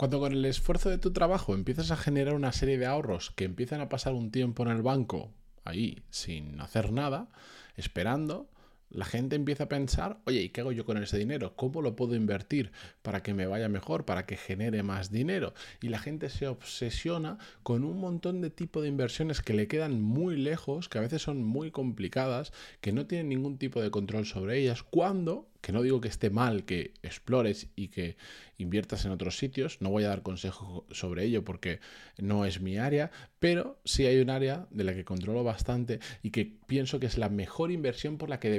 Cuando con el esfuerzo de tu trabajo empiezas a generar una serie de ahorros que empiezan a pasar un tiempo en el banco, ahí, sin hacer nada, esperando, la gente empieza a pensar, oye, ¿y qué hago yo con ese dinero? ¿Cómo lo puedo invertir para que me vaya mejor, para que genere más dinero? Y la gente se obsesiona con un montón de tipo de inversiones que le quedan muy lejos, que a veces son muy complicadas, que no tienen ningún tipo de control sobre ellas, cuando que no digo que esté mal que explores y que inviertas en otros sitios, no voy a dar consejo sobre ello porque no es mi área, pero sí hay un área de la que controlo bastante y que pienso que es la mejor inversión por la que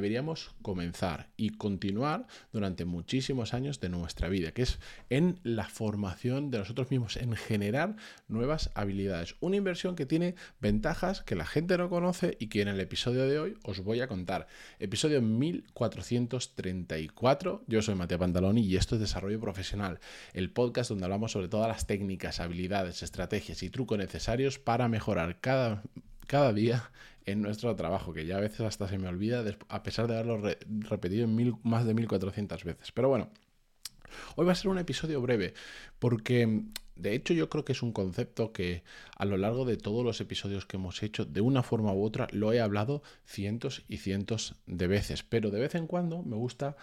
comenzar y continuar durante muchísimos años de nuestra vida, que es en la formación de nosotros mismos, en generar nuevas habilidades. Una inversión que tiene ventajas que la gente no conoce y que en el episodio de hoy os voy a contar. Episodio 1430 yo soy Mateo Pantaloni y esto es Desarrollo Profesional, el podcast donde hablamos sobre todas las técnicas, habilidades, estrategias y trucos necesarios para mejorar cada, cada día en nuestro trabajo, que ya a veces hasta se me olvida a pesar de haberlo repetido en mil, más de 1400 veces. Pero bueno, Hoy va a ser un episodio breve porque de hecho yo creo que es un concepto que a lo largo de todos los episodios que hemos hecho, de una forma u otra, lo he hablado cientos y cientos de veces, pero de vez en cuando me gusta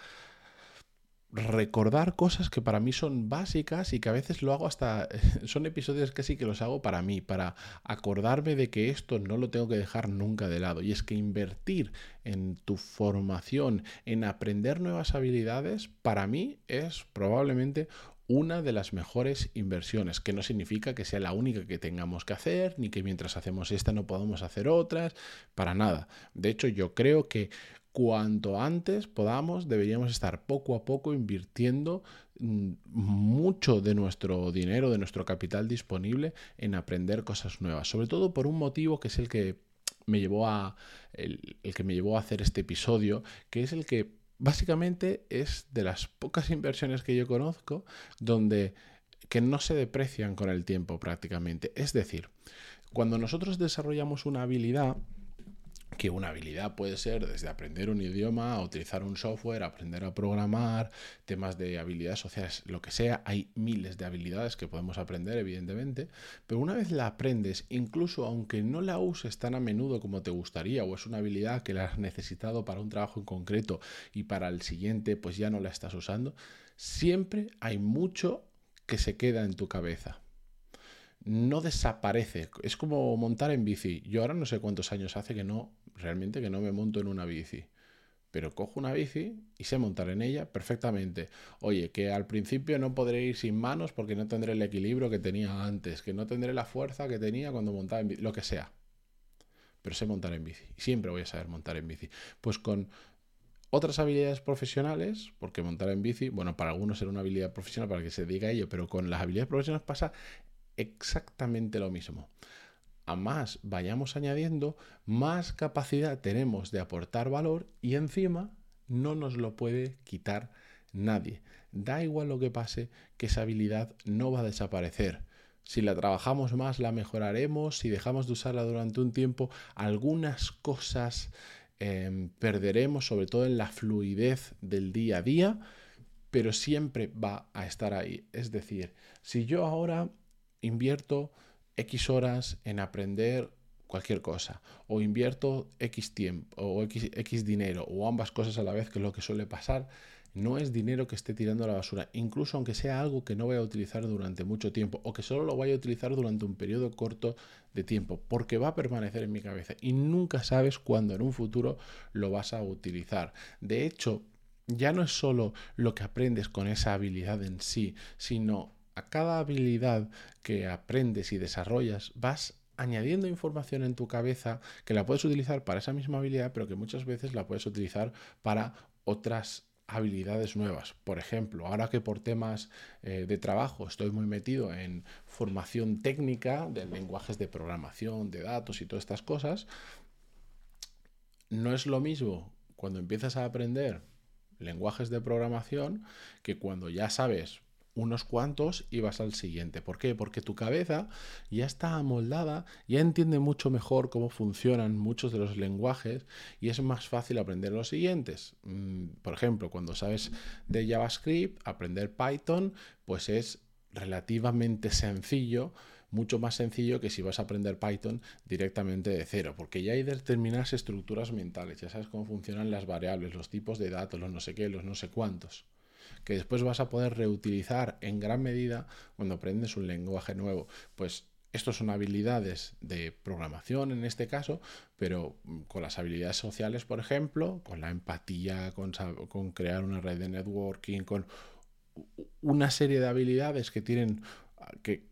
recordar cosas que para mí son básicas y que a veces lo hago hasta, son episodios que sí que los hago para mí, para acordarme de que esto no lo tengo que dejar nunca de lado. Y es que invertir en tu formación, en aprender nuevas habilidades, para mí es probablemente una de las mejores inversiones, que no significa que sea la única que tengamos que hacer, ni que mientras hacemos esta no podamos hacer otras, para nada. De hecho, yo creo que cuanto antes podamos, deberíamos estar poco a poco invirtiendo mm, mucho de nuestro dinero, de nuestro capital disponible en aprender cosas nuevas. Sobre todo por un motivo que es el que me llevó a el, que me llevó a hacer este episodio, que es el que básicamente es de las pocas inversiones que yo conozco donde que no se deprecian con el tiempo prácticamente. Es decir, cuando nosotros desarrollamos una habilidad, que una habilidad puede ser desde aprender un idioma, utilizar un software, aprender a programar, temas de habilidades sociales, lo que sea. Hay miles de habilidades que podemos aprender, evidentemente, pero una vez la aprendes, incluso aunque no la uses tan a menudo como te gustaría, o es una habilidad que la has necesitado para un trabajo en concreto y para el siguiente pues ya no la estás usando, siempre hay mucho que se queda en tu cabeza no desaparece. Es como montar en bici. Yo ahora no sé cuántos años hace que no, realmente que no me monto en una bici. Pero cojo una bici y sé montar en ella perfectamente. Oye, que al principio no podré ir sin manos porque no tendré el equilibrio que tenía antes, que no tendré la fuerza que tenía cuando montaba en bici, lo que sea. Pero sé montar en bici. Y siempre voy a saber montar en bici. Pues con otras habilidades profesionales, porque montar en bici, bueno, para algunos será una habilidad profesional para que se diga ello, pero con las habilidades profesionales pasa exactamente lo mismo. A más vayamos añadiendo, más capacidad tenemos de aportar valor y encima no nos lo puede quitar nadie. Da igual lo que pase, que esa habilidad no va a desaparecer. Si la trabajamos más, la mejoraremos. Si dejamos de usarla durante un tiempo, algunas cosas em, perderemos, sobre todo en la fluidez del día a día, pero siempre va a estar ahí. Es decir, si yo ahora invierto X horas en aprender cualquier cosa, o invierto X tiempo, o X, X, dinero, o ambas cosas a la vez, que es lo que suele pasar, no es dinero que esté tirando a la basura, incluso aunque sea algo que no voy a utilizar durante mucho tiempo, o que solo lo vaya a utilizar durante un periodo corto de tiempo, porque va a permanecer en mi cabeza y nunca sabes cuándo en un futuro lo vas a utilizar. De hecho, ya no es solo lo que aprendes con esa habilidad en sí, sino cada habilidad que aprendes y desarrollas, vas añadiendo información en tu cabeza que la puedes utilizar para esa misma habilidad, pero que muchas veces la puedes utilizar para otras habilidades nuevas. Por ejemplo, ahora que por temas eh, de trabajo estoy muy metido en formación técnica de lenguajes de programación, de datos y todas estas cosas, no es lo mismo cuando empiezas a aprender lenguajes de programación que cuando ya sabes unos cuantos y vas al siguiente. ¿Por qué? Porque tu cabeza ya está amoldada, ya entiende mucho mejor cómo funcionan muchos de los lenguajes y es más fácil aprender los siguientes. Mm, por ejemplo, cuando sabes de JavaScript, aprender Python, pues es relativamente sencillo, mucho más sencillo que si vas a aprender Python directamente de cero, porque ya hay determinadas estructuras mentales, ya sabes cómo funcionan las variables, los tipos de datos, los no sé qué, los no sé cuántos, que después vas a poder reutilizar en gran medida cuando aprendes un lenguaje nuevo. Pues estos son habilidades de programación en este caso, pero con las habilidades sociales, por ejemplo, con la empatía, con, con crear una red de networking, con una serie de habilidades que tienen que,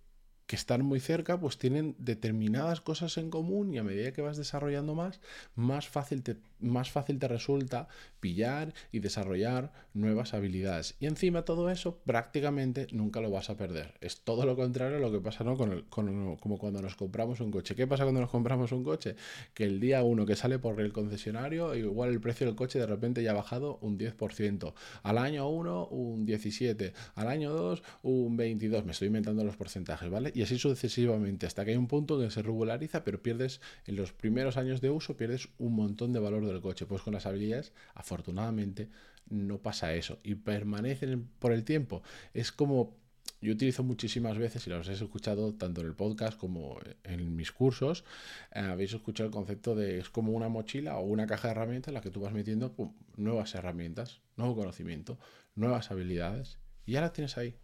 que están muy cerca, pues tienen determinadas cosas en común y a medida que vas desarrollando más, más fácil te, más fácil te resulta pillar y desarrollar nuevas habilidades. Y encima todo eso prácticamente nunca lo vas a perder. Es todo lo contrario a lo que pasa ¿no? con, el, con como cuando nos compramos un coche. ¿Qué pasa cuando nos compramos un coche? Que el día uno que sale por el concesionario, igual el precio del coche de repente ya ha bajado un 10%. Al año 1 un 17%. Al año 2 un 22%. Me estoy inventando los porcentajes, ¿vale? y así sucesivamente, hasta que hay un punto que se regulariza, pero pierdes en los primeros años de uso, pierdes un montón de valor del coche. Pues con las habilidades, afortunadamente, no pasa eso y permanecen por el tiempo. Es como yo utilizo muchísimas veces, y lo habéis escuchado tanto en el podcast como en mis cursos, eh, habéis escuchado el concepto de es como una mochila o una caja de herramientas en la que tú vas metiendo nuevas herramientas, nuevo conocimiento, nuevas habilidades, y ya las tienes ahí.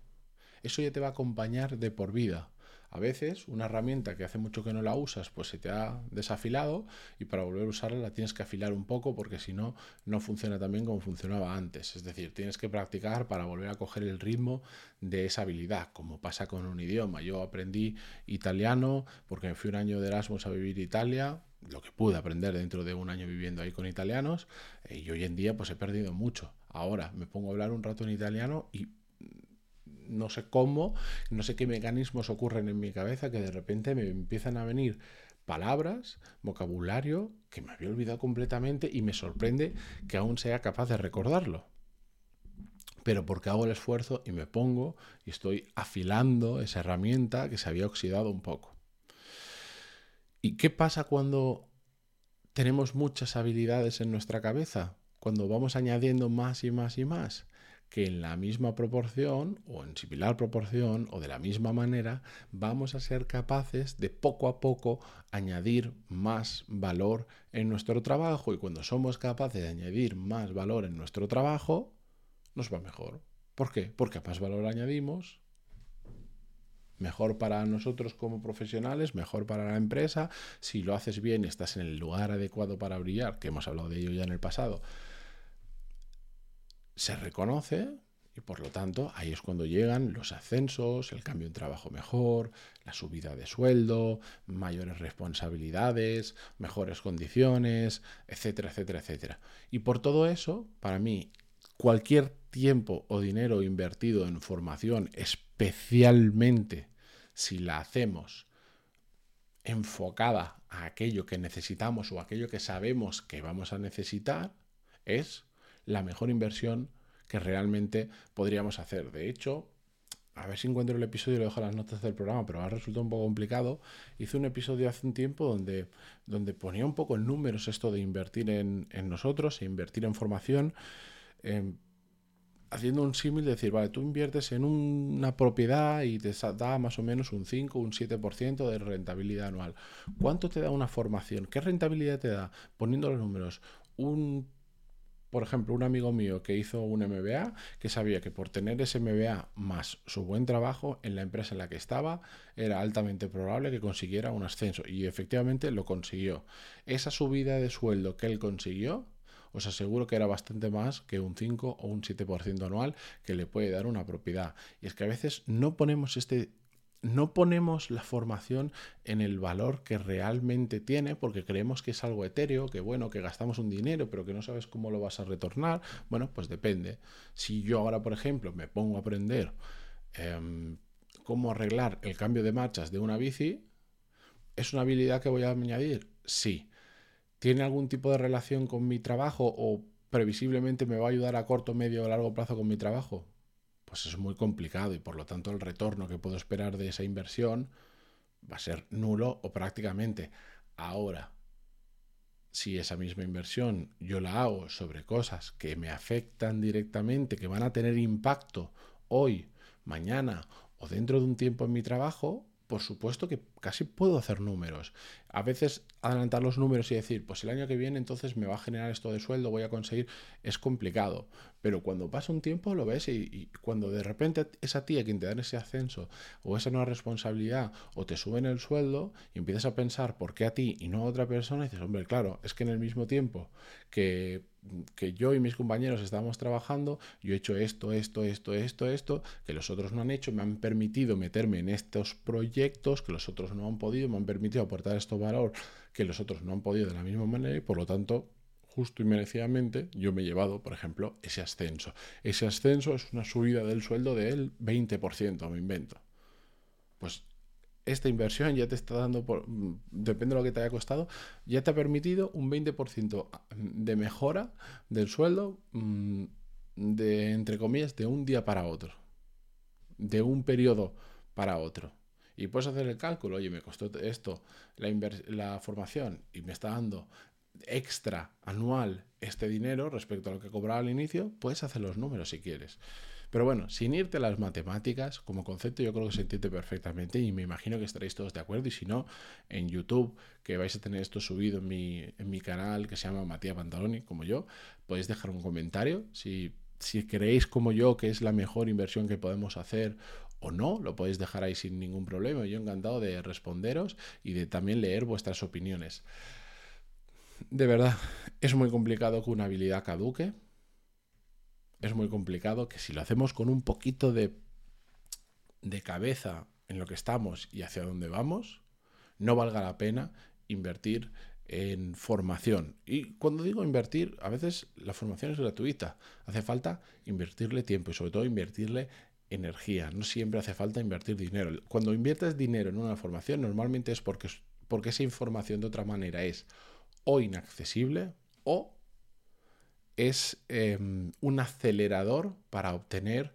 Eso ya te va a acompañar de por vida. A veces una herramienta que hace mucho que no la usas, pues se te ha desafilado y para volver a usarla la tienes que afilar un poco porque si no, no funciona tan bien como funcionaba antes. Es decir, tienes que practicar para volver a coger el ritmo de esa habilidad, como pasa con un idioma. Yo aprendí italiano porque me fui un año de Erasmus a vivir Italia, lo que pude aprender dentro de un año viviendo ahí con italianos eh, y hoy en día pues he perdido mucho. Ahora me pongo a hablar un rato en italiano y no sé cómo, no sé qué mecanismos ocurren en mi cabeza que de repente me empiezan a venir palabras, vocabulario que me había olvidado completamente y me sorprende que aún sea capaz de recordarlo. Pero porque hago el esfuerzo y me pongo y estoy afilando esa herramienta que se había oxidado un poco. ¿Y qué pasa cuando tenemos muchas habilidades en nuestra cabeza? Cuando vamos añadiendo más y más y más que en la misma proporción o en similar proporción o de la misma manera vamos a ser capaces de poco a poco añadir más valor en nuestro trabajo y cuando somos capaces de añadir más valor en nuestro trabajo nos va mejor. ¿Por qué? Porque más valor añadimos, mejor para nosotros como profesionales, mejor para la empresa, si lo haces bien y estás en el lugar adecuado para brillar, que hemos hablado de ello ya en el pasado, se reconoce y por lo tanto ahí es cuando llegan los ascensos, el cambio en trabajo mejor, la subida de sueldo, mayores responsabilidades, mejores condiciones, etcétera, etcétera, etcétera. Y por todo eso, para mí, cualquier tiempo o dinero invertido en formación, especialmente si la hacemos enfocada a aquello que necesitamos o aquello que sabemos que vamos a necesitar, es la mejor inversión que realmente podríamos hacer. De hecho, a ver si encuentro el episodio y lo dejo en las notas del programa, pero ha resultado un poco complicado. Hice un episodio hace un tiempo donde, donde ponía un poco en números esto de invertir en, nosotros e invertir en formación. Em, haciendo un símil, decir, vale, tú inviertes en una propiedad y te da más o menos un 5, un 7% de rentabilidad anual. ¿Cuánto te da una formación? ¿Qué rentabilidad te da? Poniendo los números, un por ejemplo, un amigo mío que hizo un MBA, que sabía que por tener ese MBA más su buen trabajo en la empresa en la que estaba, era altamente probable que consiguiera un ascenso. Y efectivamente lo consiguió. Esa subida de sueldo que él consiguió, os aseguro que era bastante más que un 5 o un 7% anual que le puede dar una propiedad. Y es que a veces no ponemos este no ponemos la formación en el valor que realmente tiene porque creemos que es algo etéreo, que bueno, que gastamos un dinero pero que no sabes cómo lo vas a retornar. Bueno, pues depende. Si yo ahora, por ejemplo, me pongo a aprender em, cómo arreglar el cambio de marchas de una bici, ¿es una habilidad que voy a añadir? Sí. ¿Tiene algún tipo de relación con mi trabajo o previsiblemente me va a ayudar a corto, medio o largo plazo con mi trabajo? Pues es muy complicado y por lo tanto el retorno que puedo esperar de esa inversión va a ser nulo o prácticamente. Ahora, si esa misma inversión yo la hago sobre cosas que me afectan directamente, que van a tener impacto hoy, mañana o dentro de un tiempo en mi trabajo, por supuesto que casi puedo hacer números. A veces adelantar los números y decir, pues el año que viene entonces me va a generar esto de sueldo, voy a conseguir, es complicado. Pero cuando pasa un tiempo lo ves y, cuando de repente es a ti a quien te dan ese ascenso o esa nueva responsabilidad o te suben el sueldo y empiezas a pensar por qué a ti y no a otra persona, y dices, hombre, claro, es que en el mismo tiempo que que yo y mis compañeros estábamos trabajando, yo he hecho esto, esto, esto, esto, esto, que los otros no han hecho, me han permitido meterme en estos proyectos que los otros no han podido, me han permitido aportar esto valor que los otros no han podido de la misma manera y por lo tanto, justo y merecidamente, yo me he llevado, por ejemplo, ese ascenso. Ese ascenso es una subida del sueldo del 20%, me invento. Pues esta inversión ya te está dando, por, mm, depende de lo que te haya costado, ya te ha permitido un 20% de mejora del sueldo mm, de, entre comillas, de un día para otro, de un periodo para otro. Y puedes hacer el cálculo, oye, me costó esto, la, la formación, y me está dando extra anual este dinero respecto a lo que cobraba al inicio, puedes hacer los números si quieres. Pero bueno, sin irte a las matemáticas, como concepto yo creo que se entiende perfectamente y me imagino que estaréis todos de acuerdo y si no, en YouTube, que vais a tener esto subido en mi, en mi canal que se llama Matías Pantaloni, como yo, podéis dejar un comentario si, si creéis como yo que es la mejor inversión que podemos hacer o no, lo podéis dejar ahí sin ningún problema. Yo encantado de responderos y de también leer vuestras opiniones. De verdad, es muy complicado que una habilidad caduque es muy complicado, que si lo hacemos con un poquito de, de cabeza en lo que estamos y hacia dónde vamos, no valga la pena invertir en formación. Y cuando digo invertir, a veces la formación es gratuita. Hace falta invertirle tiempo y sobre todo invertirle energía. No siempre hace falta invertir dinero. Cuando inviertes dinero en una formación, normalmente es porque, porque esa información de otra manera es o inaccesible o es em, un acelerador para obtener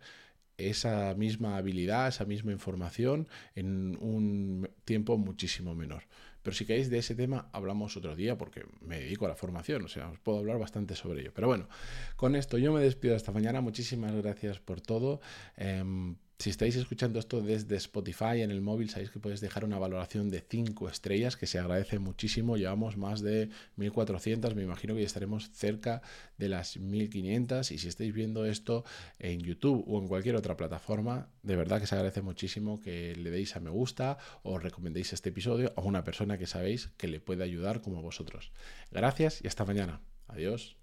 esa misma habilidad, esa misma información en un tiempo muchísimo menor. Pero si queréis de ese tema, hablamos otro día porque me dedico a la formación, o sea, os puedo hablar bastante sobre ello. Pero bueno, con esto yo me despido hasta mañana. Muchísimas gracias por todo. Em, si estáis escuchando esto desde Spotify en el móvil, sabéis que podéis dejar una valoración de 5 estrellas, que se agradece muchísimo. Llevamos más de 1400, me imagino que ya estaremos cerca de las 1500. Y si estáis viendo esto en YouTube o en cualquier otra plataforma, de verdad que se agradece muchísimo que le deis a me gusta o recomendéis este episodio a una persona que sabéis que le puede ayudar como vosotros. Gracias y hasta mañana. Adiós.